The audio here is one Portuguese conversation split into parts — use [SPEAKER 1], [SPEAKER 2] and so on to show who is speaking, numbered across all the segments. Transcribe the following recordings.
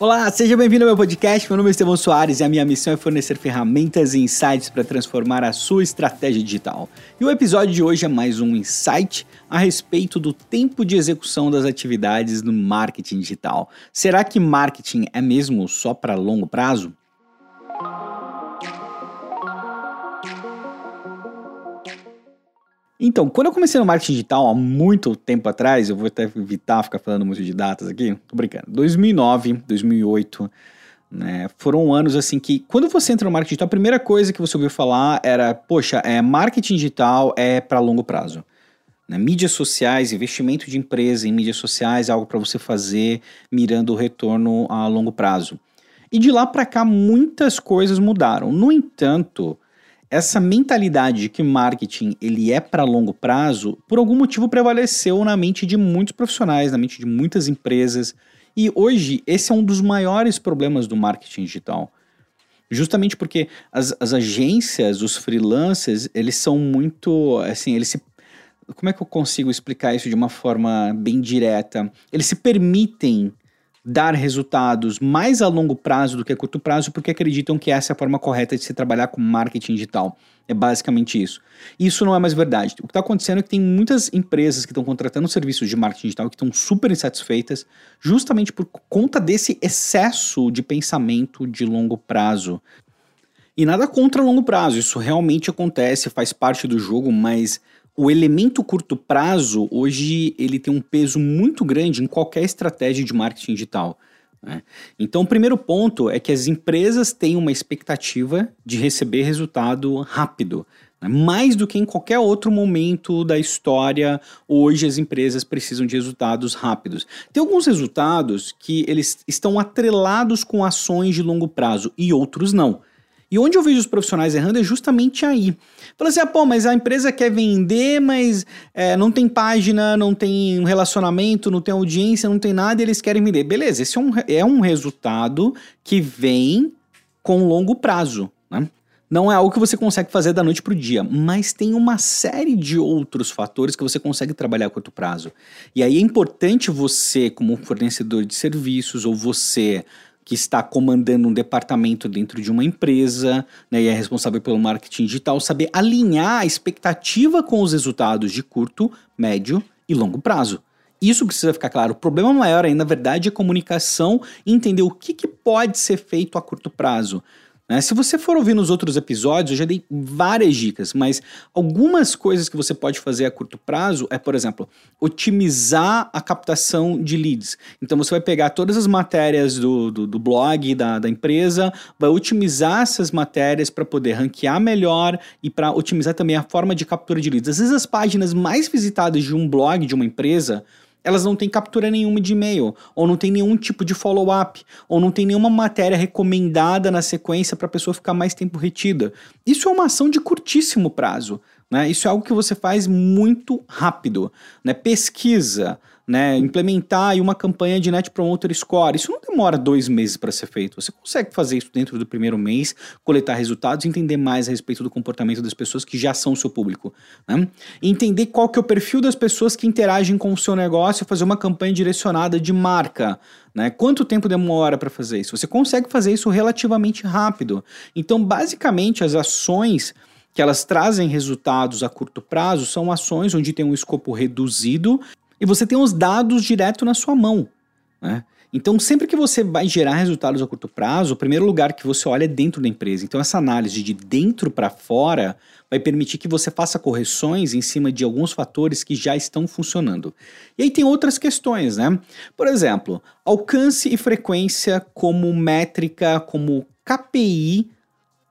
[SPEAKER 1] Olá, seja bem-vindo ao meu podcast. Meu nome é Estevão Soares e a minha missão é fornecer ferramentas e insights para transformar a sua estratégia digital. E o episódio de hoje é mais um insight a respeito do tempo de execução das atividades no marketing digital. Será que marketing é mesmo só para longo prazo? Então, quando eu comecei no marketing digital há muito tempo atrás, eu vou até evitar ficar falando muito de datas aqui, tô brincando. 2009, 2008, né? Foram anos assim que, quando você entra no marketing digital, a primeira coisa que você ouviu falar era: poxa, é, marketing digital é para longo prazo. Né? Mídias sociais, investimento de empresa em mídias sociais é algo para você fazer mirando o retorno a longo prazo. E de lá para cá, muitas coisas mudaram. No entanto, essa mentalidade de que marketing ele é para longo prazo, por algum motivo prevaleceu na mente de muitos profissionais, na mente de muitas empresas. E hoje esse é um dos maiores problemas do marketing digital. Justamente porque as, as agências, os freelancers, eles são muito, assim, eles se como é que eu consigo explicar isso de uma forma bem direta? Eles se permitem dar resultados mais a longo prazo do que a curto prazo, porque acreditam que essa é a forma correta de se trabalhar com marketing digital. É basicamente isso. Isso não é mais verdade. O que está acontecendo é que tem muitas empresas que estão contratando serviços de marketing digital que estão super insatisfeitas, justamente por conta desse excesso de pensamento de longo prazo. E nada contra longo prazo, isso realmente acontece, faz parte do jogo, mas o elemento curto prazo hoje ele tem um peso muito grande em qualquer estratégia de marketing digital. Né? Então, o primeiro ponto é que as empresas têm uma expectativa de receber resultado rápido. Né? Mais do que em qualquer outro momento da história, hoje as empresas precisam de resultados rápidos. Tem alguns resultados que eles estão atrelados com ações de longo prazo e outros não. E onde eu vejo os profissionais errando é justamente aí. Fala assim, ah, pô, mas a empresa quer vender, mas é, não tem página, não tem relacionamento, não tem audiência, não tem nada e eles querem vender. Beleza, esse é um, é um resultado que vem com longo prazo, né? Não é algo que você consegue fazer da noite para o dia, mas tem uma série de outros fatores que você consegue trabalhar a curto prazo. E aí é importante você, como fornecedor de serviços, ou você que está comandando um departamento dentro de uma empresa né, e é responsável pelo marketing digital, saber alinhar a expectativa com os resultados de curto, médio e longo prazo. Isso precisa ficar claro. O problema maior aí, na verdade, é comunicação e entender o que, que pode ser feito a curto prazo. Né? Se você for ouvir nos outros episódios, eu já dei várias dicas, mas algumas coisas que você pode fazer a curto prazo é, por exemplo, otimizar a captação de leads. Então você vai pegar todas as matérias do, do, do blog da, da empresa, vai otimizar essas matérias para poder ranquear melhor e para otimizar também a forma de captura de leads. Às vezes as páginas mais visitadas de um blog de uma empresa elas não têm captura nenhuma de e-mail, ou não tem nenhum tipo de follow-up, ou não tem nenhuma matéria recomendada na sequência para a pessoa ficar mais tempo retida. Isso é uma ação de curtíssimo prazo. Né? Isso é algo que você faz muito rápido. Né? Pesquisa, né, implementar uma campanha de Net Promoter Score. Isso não demora dois meses para ser feito. Você consegue fazer isso dentro do primeiro mês, coletar resultados, entender mais a respeito do comportamento das pessoas que já são o seu público. Né? Entender qual que é o perfil das pessoas que interagem com o seu negócio, fazer uma campanha direcionada de marca. Né? Quanto tempo demora para fazer isso? Você consegue fazer isso relativamente rápido. Então, basicamente, as ações que elas trazem resultados a curto prazo são ações onde tem um escopo reduzido e você tem os dados direto na sua mão. Né? Então, sempre que você vai gerar resultados a curto prazo, o primeiro lugar que você olha é dentro da empresa. Então, essa análise de dentro para fora vai permitir que você faça correções em cima de alguns fatores que já estão funcionando. E aí tem outras questões, né? Por exemplo, alcance e frequência como métrica, como KPI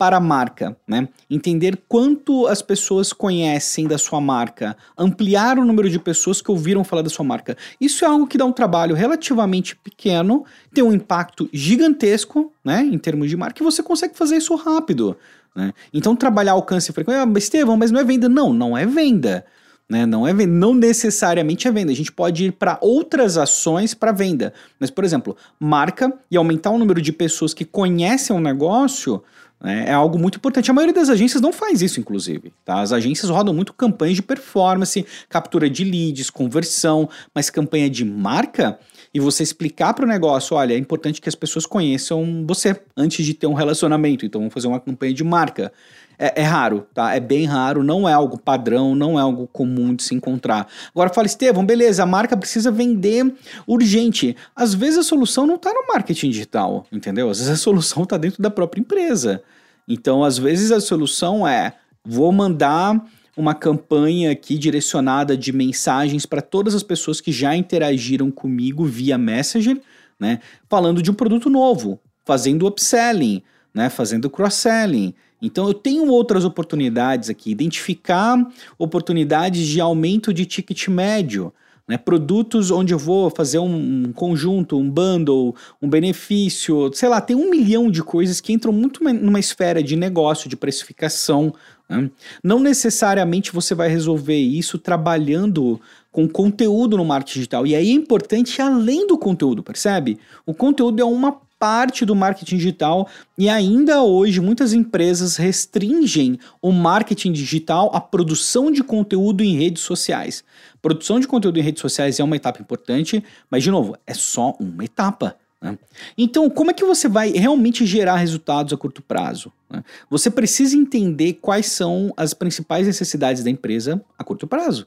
[SPEAKER 1] para a marca, né? Entender quanto as pessoas conhecem da sua marca, ampliar o número de pessoas que ouviram falar da sua marca. Isso é algo que dá um trabalho relativamente pequeno, tem um impacto gigantesco, né, em termos de marca, e você consegue fazer isso rápido, né? Então trabalhar alcance e frequência, ah, Estevão, mas não é venda? Não, não é venda. Né? Não é venda, não necessariamente é venda. A gente pode ir para outras ações para venda. Mas, por exemplo, marca e aumentar o número de pessoas que conhecem o negócio? É algo muito importante. A maioria das agências não faz isso, inclusive. Tá? As agências rodam muito campanhas de performance, captura de leads, conversão, mas campanha de marca e você explicar para o negócio, olha, é importante que as pessoas conheçam você antes de ter um relacionamento. Então vamos fazer uma campanha de marca. É, é, raro, tá? É bem raro, não é algo padrão, não é algo comum de se encontrar. Agora fala, Estevão, beleza, a marca precisa vender urgente. Às vezes a solução não está no marketing digital, entendeu? Às vezes a solução está dentro da própria empresa. Então, às vezes a solução é: vou mandar uma campanha aqui direcionada de mensagens para todas as pessoas que já interagiram comigo via Messenger, né? Falando de um produto novo, fazendo upselling, né? Fazendo cross-selling. Então eu tenho outras oportunidades aqui, identificar oportunidades de aumento de ticket médio. Né, produtos onde eu vou fazer um, conjunto, um bundle, um benefício, sei lá, tem um milhão de coisas que entram muito numa esfera de negócio, de precificação. Né? Não necessariamente você vai resolver isso trabalhando com conteúdo no marketing digital. E aí é importante além do conteúdo, percebe? O conteúdo é uma parte do marketing digital e ainda hoje muitas empresas restringem o marketing digital à produção de conteúdo em redes sociais. Produção de conteúdo em redes sociais é uma etapa importante, mas de novo, é só uma etapa. Né? Então, como é que você vai realmente gerar resultados a curto prazo? Né? Você precisa entender quais são as principais necessidades da empresa a curto prazo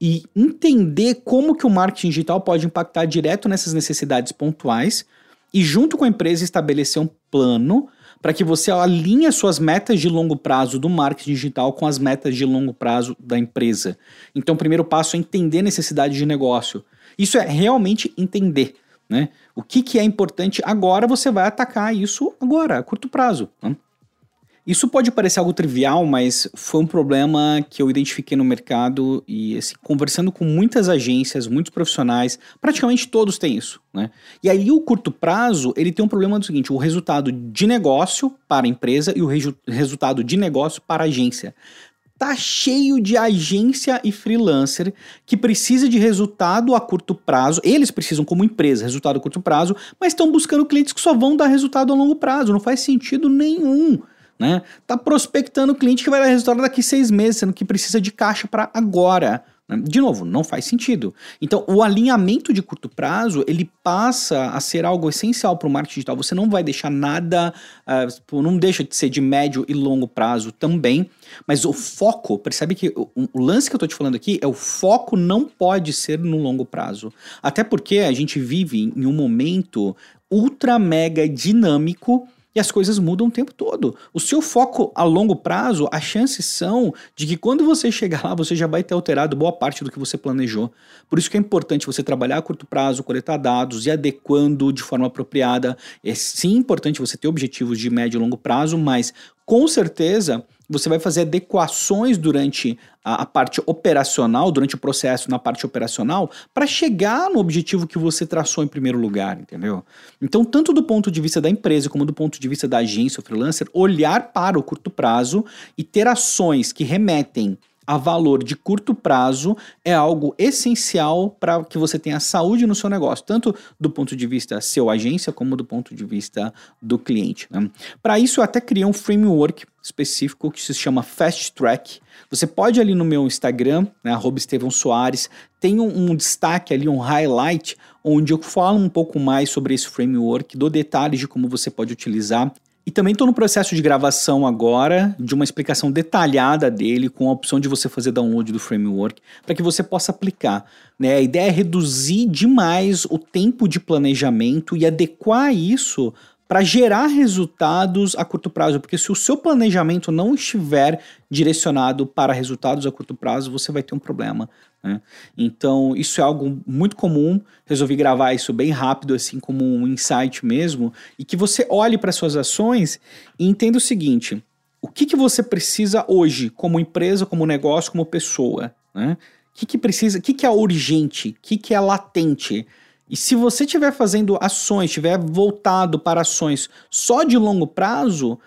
[SPEAKER 1] e entender como que o marketing digital pode impactar direto nessas necessidades pontuais e junto com a empresa estabelecer um plano para que você alinhe suas metas de longo prazo do marketing digital com as metas de longo prazo da empresa. Então, o primeiro passo é entender necessidade de negócio. Isso é realmente entender. Né? O que, que é importante agora, você vai atacar isso agora, a curto prazo. Né? Isso pode parecer algo trivial, mas foi um problema que eu identifiquei no mercado e assim, conversando com muitas agências, muitos profissionais, praticamente todos têm isso, né? E aí o curto prazo, ele tem um problema do seguinte, o resultado de negócio para a empresa e o resultado de negócio para a agência tá cheio de agência e freelancer que precisa de resultado a curto prazo. Eles precisam, como empresa, resultado a curto prazo, mas estão buscando clientes que só vão dar resultado a longo prazo. Não faz sentido nenhum né? Tá prospectando cliente que vai dar resultado daqui seis meses, sendo que precisa de caixa para agora. Né? De novo, não faz sentido. Então, o alinhamento de curto prazo ele passa a ser algo essencial para o marketing digital. Você não vai deixar nada, uh, não deixa de ser de médio e longo prazo também, mas o foco, percebe que o, o lance que eu estou te falando aqui é o foco não pode ser no longo prazo. Até porque a gente vive em um momento ultra mega dinâmico e as coisas mudam o tempo todo. O seu foco a longo prazo, as chances são de que quando você chegar lá, você já vai ter alterado boa parte do que você planejou. Por isso que é importante você trabalhar a curto prazo, coletar dados e adequando de forma apropriada. É sim importante você ter objetivos de médio e longo prazo, mas com certeza você vai fazer adequações durante a, a, parte operacional, durante o processo na parte operacional, para chegar no objetivo que você traçou em primeiro lugar, entendeu? Então, tanto do ponto de vista da empresa como do ponto de vista da agência ou freelancer, olhar para o curto prazo e ter ações que remetem a valor de curto prazo é algo essencial para que você tenha saúde no seu negócio, tanto do ponto de vista seu agência como do ponto de vista do cliente. Né? Para isso, eu até criei um framework específico que se chama Fast Track. Você pode ali no meu Instagram, né, Estevão Soares, tem um, um, destaque ali, um highlight, onde eu falo um pouco mais sobre esse framework, dou detalhes de como você pode utilizar. E também estou no processo de gravação agora de uma explicação detalhada dele, com a opção de você fazer download do framework, para que você possa aplicar. Né? A ideia é reduzir demais o tempo de planejamento e adequar isso para gerar resultados a curto prazo, porque se o seu planejamento não estiver direcionado para resultados a curto prazo, você vai ter um problema. Né? Então, isso é algo muito comum. Resolvi gravar isso bem rápido, assim como um insight mesmo, e que você olhe para suas ações e entenda o seguinte: o que, que você precisa hoje, como empresa, como negócio, como pessoa? Né? O que, que precisa, o que, que é urgente, o que, que é latente? E se você estiver fazendo ações, estiver voltado para ações só de longo prazo,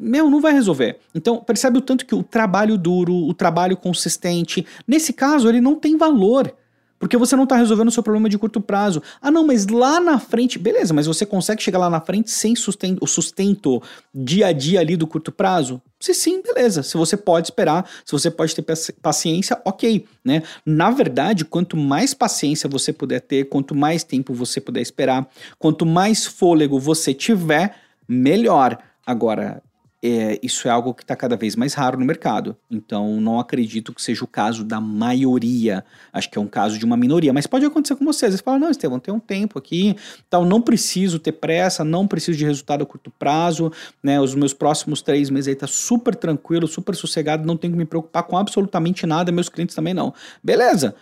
[SPEAKER 1] meu, não vai resolver. Então, percebe o tanto que o trabalho duro, o trabalho consistente, nesse caso, ele não tem valor. Porque você não está resolvendo o seu problema de curto prazo. Ah, não, mas lá na frente, beleza, mas você consegue chegar lá na frente sem sustento, o sustento dia a dia ali do curto prazo? Se sim, beleza. Se você pode esperar, se você pode ter paciência, ok, né? Na verdade, quanto mais paciência você puder ter, quanto mais tempo você puder esperar, quanto mais fôlego você tiver, melhor. Agora, é, isso é algo que está cada vez mais raro no mercado. Então, não acredito que seja o caso da maioria. Acho que é um caso de uma minoria. Mas pode acontecer com vocês. Você fala, não, Estevão, tem um tempo aqui, tal, não preciso ter pressa, não preciso de resultado a curto prazo. Né? Os meus próximos três meses aí tá super tranquilo, super sossegado, não tenho que me preocupar com absolutamente nada, meus clientes também não. Beleza,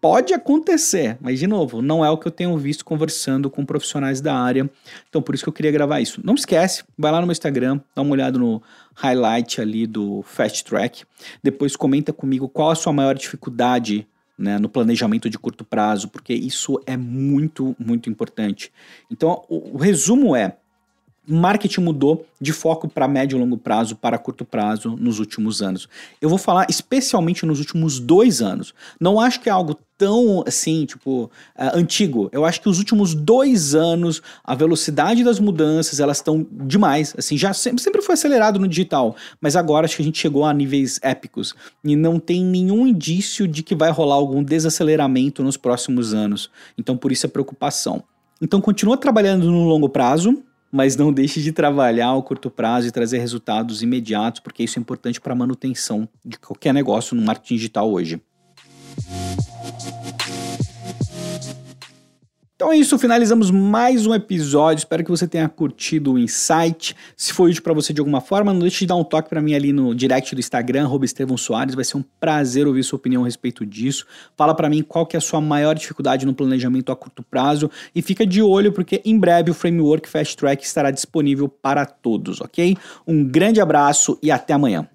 [SPEAKER 1] Pode acontecer, mas de novo, não é o que eu tenho visto conversando com profissionais da área. Então, por isso que eu queria gravar isso. Não esquece, vai lá no meu Instagram, dá uma olhada no highlight ali do Fast Track. Depois comenta comigo qual a sua maior dificuldade né, no planejamento de curto prazo, porque isso é muito, muito importante. Então, o, o resumo é: marketing mudou de foco para médio e longo prazo para curto prazo nos últimos anos. Eu vou falar especialmente nos últimos dois anos. Não acho que é algo tão assim, tipo, uh, antigo. Eu acho que os últimos dois anos, a velocidade das mudanças, elas estão demais. Assim, já sempre, sempre foi acelerado no digital, mas agora acho que a gente chegou a níveis épicos e não tem nenhum indício de que vai rolar algum desaceleramento nos próximos anos. Então, por isso a preocupação. Então, continua trabalhando no longo prazo, mas não deixe de trabalhar ao curto prazo e trazer resultados imediatos, porque isso é importante para a manutenção de qualquer negócio no marketing digital hoje. Então é isso, finalizamos mais um episódio. Espero que você tenha curtido o insight. Se foi útil para você de alguma forma, não deixe de dar um toque para mim ali no direct do Instagram, Estevão Soares. Vai ser um prazer ouvir sua opinião a respeito disso. Fala para mim qual que é a sua maior dificuldade no planejamento a curto prazo e fica de olho porque em breve o framework Fast Track estará disponível para todos, ok? Um grande abraço e até amanhã.